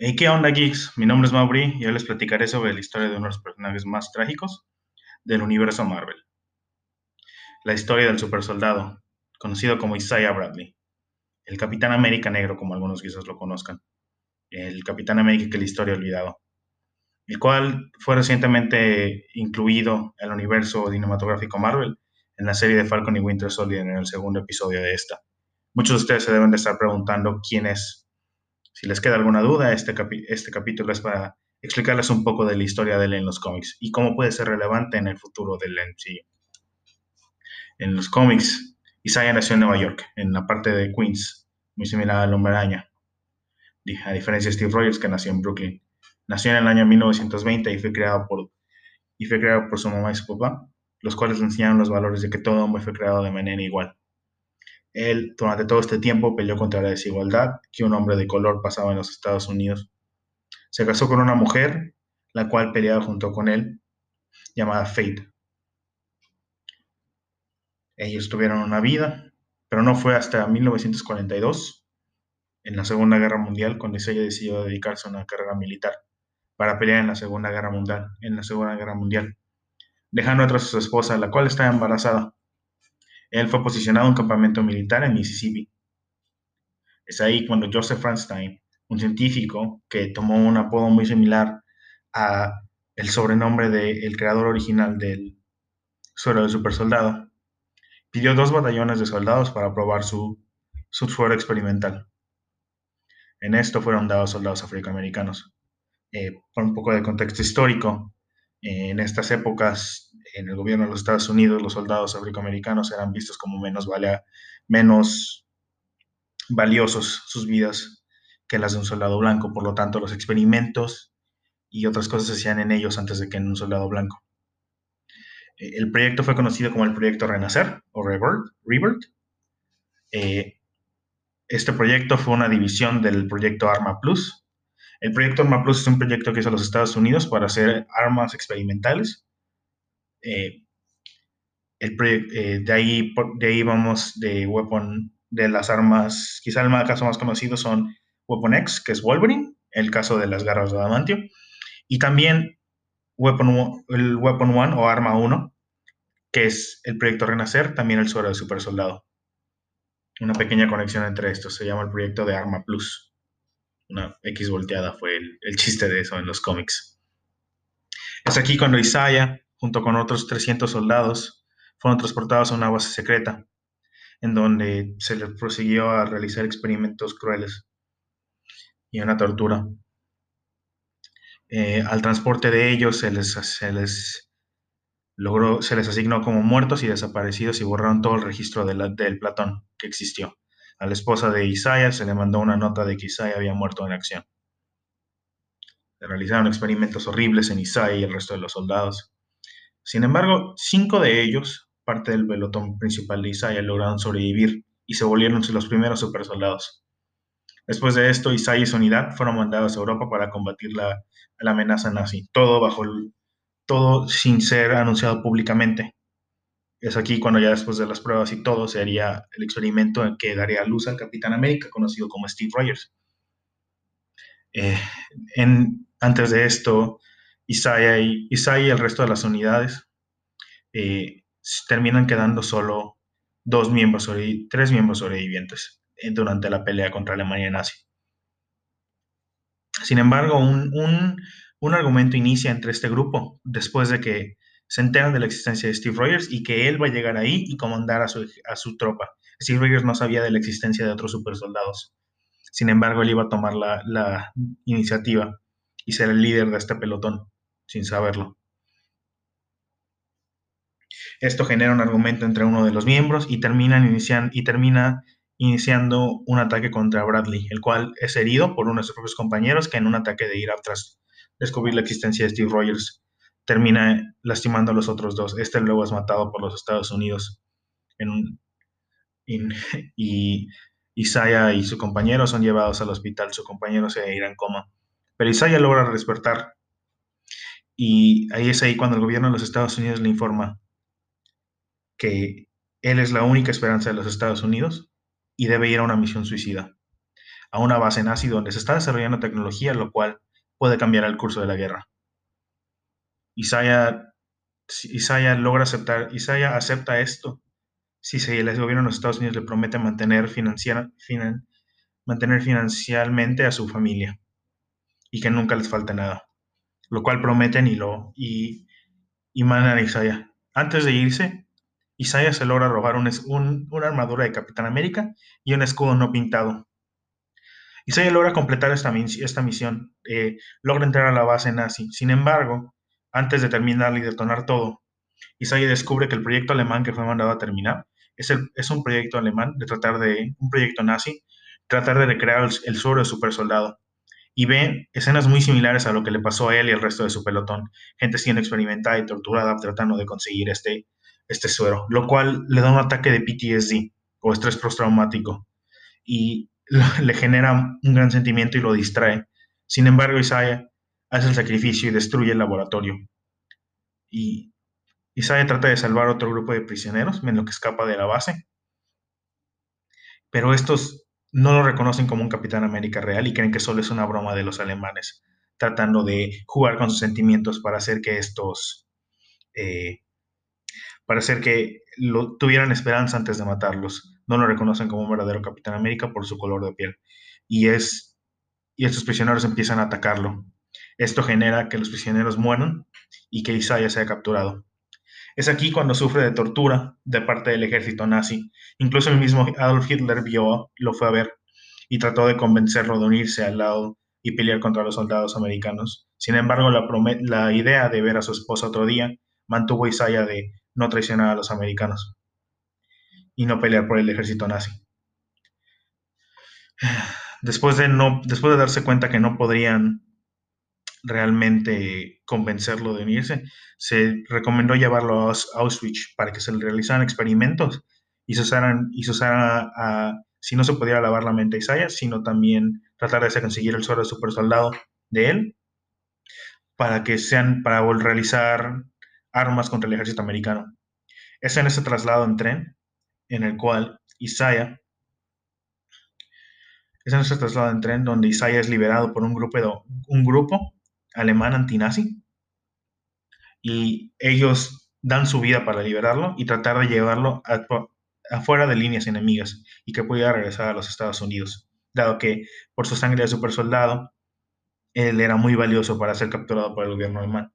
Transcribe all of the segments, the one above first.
Hey, ¿qué onda, geeks? Mi nombre es Mauri y hoy les platicaré sobre la historia de uno de los personajes más trágicos del universo Marvel. La historia del supersoldado, conocido como Isaiah Bradley, el Capitán América Negro, como algunos quizás lo conozcan, el Capitán América que la historia ha olvidado, el cual fue recientemente incluido el universo cinematográfico Marvel en la serie de Falcon y Winter Soldier en el segundo episodio de esta. Muchos de ustedes se deben de estar preguntando quién es si les queda alguna duda, este, este capítulo es para explicarles un poco de la historia de él en los cómics y cómo puede ser relevante en el futuro del MCU. En los cómics, Isaiah nació en Nueva York, en la parte de Queens, muy similar al Hombre a diferencia de Steve Rogers, que nació en Brooklyn. Nació en el año 1920 y fue creado por, y fue creado por su mamá y su papá, los cuales le enseñaron los valores de que todo hombre fue creado de manera igual. Él durante todo este tiempo peleó contra la desigualdad que un hombre de color pasaba en los Estados Unidos. Se casó con una mujer, la cual peleaba junto con él, llamada Fate. Ellos tuvieron una vida, pero no fue hasta 1942, en la Segunda Guerra Mundial, cuando ella decidió dedicarse a una carrera militar para pelear en la Segunda Guerra Mundial, en la Segunda Guerra Mundial, dejando atrás a su esposa, la cual estaba embarazada. Él fue posicionado en un campamento militar en Mississippi. Es ahí cuando Joseph Franstein, un científico que tomó un apodo muy similar a el sobrenombre del creador original del suero del supersoldado, pidió dos batallones de soldados para probar su, su suero experimental. En esto fueron dados soldados afroamericanos. Eh, por un poco de contexto histórico, en estas épocas, en el gobierno de los Estados Unidos, los soldados afroamericanos eran vistos como menos, valiosos sus vidas que las de un soldado blanco. Por lo tanto, los experimentos y otras cosas se hacían en ellos antes de que en un soldado blanco. Eh, el proyecto fue conocido como el Proyecto Renacer o Rebirth. Eh, este proyecto fue una división del proyecto Arma Plus, el proyecto Arma Plus es un proyecto que hizo los Estados Unidos para hacer armas experimentales. Eh, eh, de, ahí, de ahí vamos de weapon, de las armas, quizá el caso más conocido son Weapon X, que es Wolverine, el caso de las garras de adamantio, y también Weapon, el Weapon One o Arma 1, que es el proyecto Renacer, también el suero del super soldado. Una pequeña conexión entre estos, se llama el proyecto de Arma Plus una X volteada fue el, chiste de eso en los cómics. Es aquí cuando Isaiah, junto con otros 300 soldados, fueron transportados a una base secreta, en donde se les prosiguió a realizar experimentos crueles y una tortura. Eh, al transporte de ellos se les, se les logró, se les asignó como muertos y desaparecidos y borraron todo el registro del Platón que existió. A la esposa de Isaiah se le mandó una nota de que Isaiah había muerto en acción. Se realizaron experimentos horribles en Isaiah y el resto de los soldados. Sin embargo, cinco de ellos, parte del pelotón principal de Isaiah, lograron sobrevivir y se volvieron los primeros supersoldados. Después de esto, Isaiah y su unidad fueron mandados a Europa para combatir la, amenaza nazi, todo bajo todo sin ser anunciado públicamente. Es aquí cuando ya después de las pruebas y todo se haría el experimento en que daría luz al Capitán América, conocido como Steve Rogers. Eh, antes de esto, Isaiah y, Isaiah el resto de las unidades eh, terminan quedando solo dos miembros, tres miembros sobrevivientes eh, durante la pelea contra Alemania nazi. Sin embargo, un, un argumento inicia entre este grupo después de que se enteran de la existencia de Steve Rogers y que él va a llegar ahí y comandar a su, a su tropa. Steve Rogers no sabía de la existencia de otros supersoldados. Sin embargo, él iba a tomar la, la iniciativa y ser el líder de este pelotón, sin saberlo. Esto genera un argumento entre uno de los miembros y, terminan inician, y termina iniciando un ataque contra Bradley, el cual es herido por uno de sus propios compañeros que en un ataque de ira tras descubrir la existencia de Steve Rogers termina lastimando a los otros dos. Este luego es matado por los Estados Unidos. y Isaiah y su compañero son llevados al hospital. Su compañero se irá en coma. Pero Isaiah logra despertar. Y ahí es ahí cuando el gobierno de los Estados Unidos le informa que él es la única esperanza de los Estados Unidos y debe ir a una misión suicida. a una base nazi donde se está desarrollando tecnología, lo cual puede cambiar el curso de la guerra. Isaiah, logra aceptar, Isaiah acepta esto si el gobierno de los Estados Unidos le promete mantener, financiar, mantener financialmente a su familia y que nunca les falte nada, lo cual prometen y lo y, y mandan a Isaiah. Antes de irse, Isaiah se logra robar una armadura de Capitán América y un escudo no pintado. Isaiah logra completar esta, esta misión, eh, logra entrar a la base nazi. Sin embargo, antes de terminar y detonar todo, Isaiah descubre que el proyecto alemán que fue mandado a terminar es, es un proyecto alemán de tratar de, un proyecto nazi, tratar de recrear el, el suero de super soldado y ve escenas muy similares a lo que le pasó a él y al resto de su pelotón. Gente siendo experimentada y torturada tratando de conseguir este, este suero, lo cual le da un ataque de PTSD o estrés postraumático y le genera un gran sentimiento y lo distrae. Sin embargo, Isaiah hace el sacrificio y destruye el laboratorio. Y Isaiah trata de salvar otro grupo de prisioneros en lo que escapa de la base. Pero estos no lo reconocen como un Capitán América real y creen que solo es una broma de los alemanes, tratando de jugar con sus sentimientos para hacer que estos, eh, para hacer que lo, tuvieran esperanza antes de matarlos. No lo reconocen como un verdadero Capitán América por su color de piel. Y, es, y estos prisioneros empiezan a atacarlo. Esto genera que los prisioneros mueran y que Isaiah sea capturado. Es aquí cuando sufre de tortura de parte del ejército nazi. Incluso el mismo Adolf Hitler vio, lo fue a ver y trató de convencerlo de unirse al lado y pelear contra los soldados americanos. Sin embargo, la, idea de ver a su esposa otro día mantuvo a Isaiah de no traicionar a los americanos y no pelear por el ejército nazi. Después de, no, después de darse cuenta que no podrían realmente convencerlo de unirse, se recomendó llevarlo a Auschwitz para que se le realizaran experimentos y se usaran, y se usara a, si no se pudiera lavar la mente a Isaiah, sino también tratar de conseguir el suero de super soldado de él para que sean, para realizar armas contra el ejército americano. Es en ese traslado en tren en el cual Isaiah es en traslado en tren donde Isaiah es liberado por un grupo, de, un grupo alemán antinazi y ellos dan su vida para liberarlo y tratar de llevarlo afuera de líneas enemigas y que pudiera regresar a los Estados Unidos, dado que por su sangre de super soldado, él era muy valioso para ser capturado por el gobierno alemán.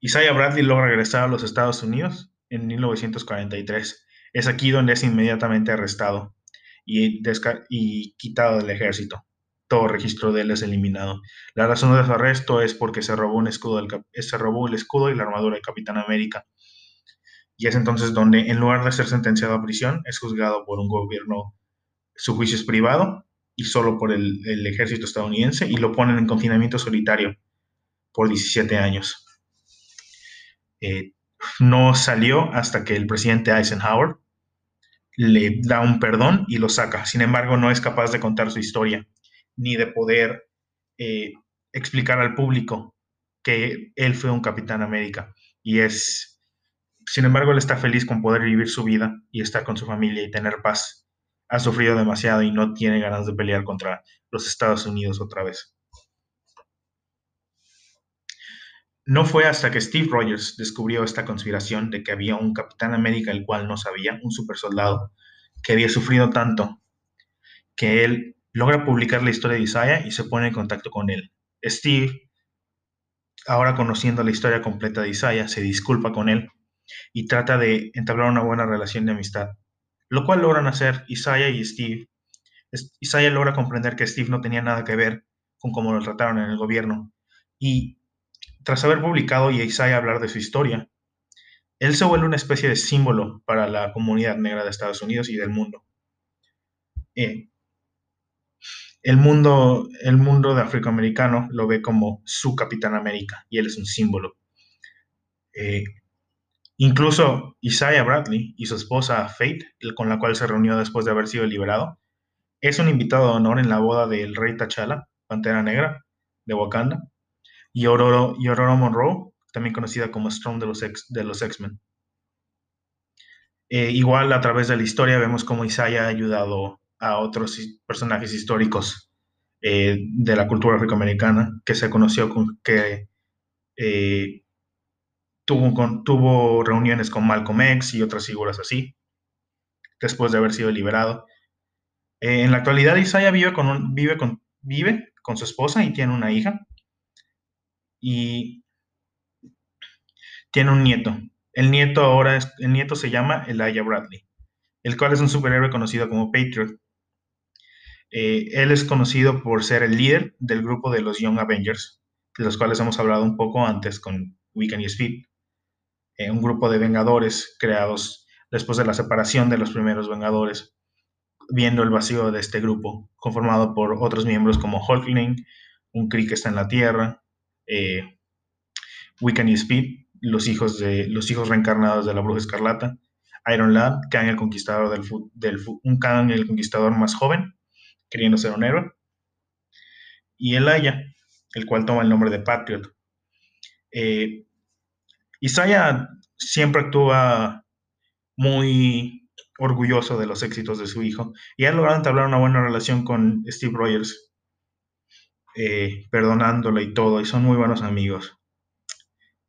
Isaiah Bradley logra regresar a los Estados Unidos en 1943. Es aquí donde es inmediatamente arrestado y, y quitado del ejército todo registro de él es eliminado. La razón de su arresto es porque se robó, un escudo el escudo y la armadura del Capitán América. Y es entonces donde, en lugar de ser sentenciado a prisión, es juzgado por un gobierno, su juicio es privado y solo por el, ejército estadounidense y lo ponen en confinamiento solitario por 17 años. Eh, no salió hasta que el presidente Eisenhower le da un perdón y lo saca. Sin embargo, no es capaz de contar su historia ni de poder eh, explicar al público que él fue un Capitán América. Y es, sin embargo, él está feliz con poder vivir su vida y estar con su familia y tener paz. Ha sufrido demasiado y no tiene ganas de pelear contra los Estados Unidos otra vez. No fue hasta que Steve Rogers descubrió esta conspiración de que había un Capitán América el cual no sabía, un super soldado, que había sufrido tanto, que él logra publicar la historia de Isaiah y se pone en contacto con él. Steve, ahora conociendo la historia completa de Isaiah, se disculpa con él y trata de entablar una buena relación de amistad, lo cual logran hacer Isaiah y Steve. Isaiah logra comprender que Steve no tenía nada que ver con cómo lo trataron en el gobierno y tras haber publicado y Isaiah hablar de su historia, él se vuelve una especie de símbolo para la comunidad negra de Estados Unidos y del mundo. Eh, el mundo, el mundo de afroamericano lo ve como su Capitán América y él es un símbolo. Eh, incluso Isaiah Bradley y su esposa Faith, con la cual se reunió después de haber sido liberado, es un invitado de honor en la boda del rey T'Challa, Pantera Negra, de Wakanda, y Aurora, y Monroe, también conocida como Storm de los, de los X-Men. Eh, igual a través de la historia vemos cómo Isaiah ha ayudado a otros personajes históricos eh, de la cultura afroamericana que se conoció con que eh, tuvo, tuvo reuniones con Malcolm X y otras figuras así, después de haber sido liberado. En la actualidad, Isaiah vive con, vive, con, vive con su esposa y tiene una hija. Y tiene un nieto. El nieto ahora es, el nieto se llama Elijah Bradley, el cual es un superhéroe conocido como Patriot. Eh, él es conocido por ser el líder del grupo de los Young Avengers, de los cuales hemos hablado un poco antes con Weekend y Speed. Eh, un grupo de Vengadores creados después de la separación de los primeros Vengadores, viendo el vacío de este grupo, conformado por otros miembros como Hulkling, un Kree que está en la Tierra, eh, Wiccan y Speed, los hijos, de, los hijos reencarnados de la Bruja Escarlata, Iron Lad, Kang el Conquistador del, del un Kang el Conquistador más joven, queriendo ser un héroe, y Aya, el cual toma el nombre de Patriot. Eh, Isaiah siempre actúa muy orgulloso de los éxitos de su hijo y ha logrado entablar una buena relación con Steve Rogers, eh, perdonándole y todo, y son muy buenos amigos.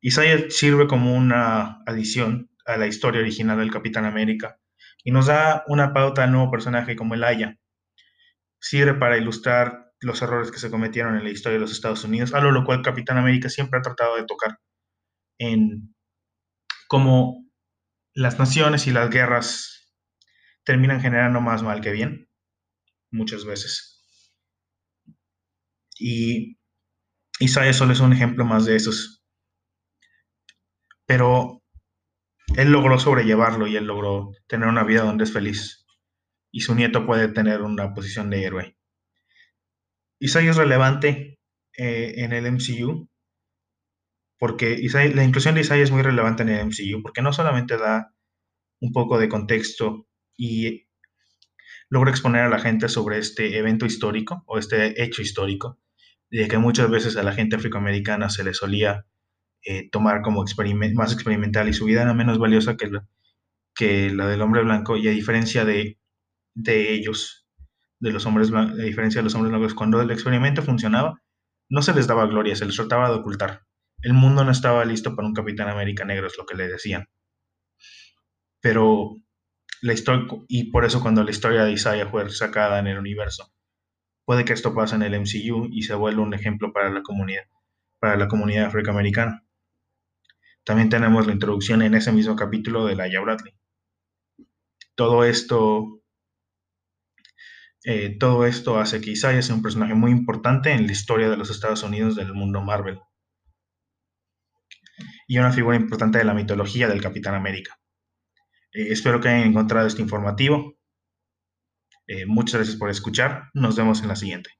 Isaiah sirve como una adición a la historia original del Capitán América y nos da una pauta al nuevo personaje como el Aya. Sirve para ilustrar los errores que se cometieron en la historia de los Estados Unidos, algo lo cual Capitán América siempre ha tratado de tocar en cómo las naciones y las guerras terminan generando más mal que bien, muchas veces. Y Isaiah solo es un ejemplo más de esos. Pero él logró sobrellevarlo y él logró tener una vida donde es feliz. Y su nieto puede tener una posición de héroe. Isaiah es relevante eh, en el MCU porque la inclusión de Isaiah es muy relevante en el MCU porque no solamente da un poco de contexto y logra exponer a la gente sobre este evento histórico o este hecho histórico, de que muchas veces a la gente afroamericana se le solía eh, tomar como más experimental y su vida era menos valiosa que que la del hombre blanco y a diferencia de, de ellos, de los hombres a diferencia de los hombres blancos, cuando el experimento funcionaba, no se les daba gloria, se les trataba de ocultar. El mundo no estaba listo para un Capitán América negro, es lo que le decían. Pero la historia, y por eso cuando la historia de Isaiah fue sacada en el universo, puede que esto pase en el MCU y se vuelva un ejemplo para la comunidad, para la comunidad afroamericana. También tenemos la introducción en ese mismo capítulo de Laia Bradley. Todo esto, eh, todo esto hace que Isaiah sea un personaje muy importante en la historia de los Estados Unidos del mundo Marvel. Y una figura importante de la mitología del Capitán América. Eh, espero que hayan encontrado este informativo. Eh, muchas gracias por escuchar. Nos vemos en la siguiente.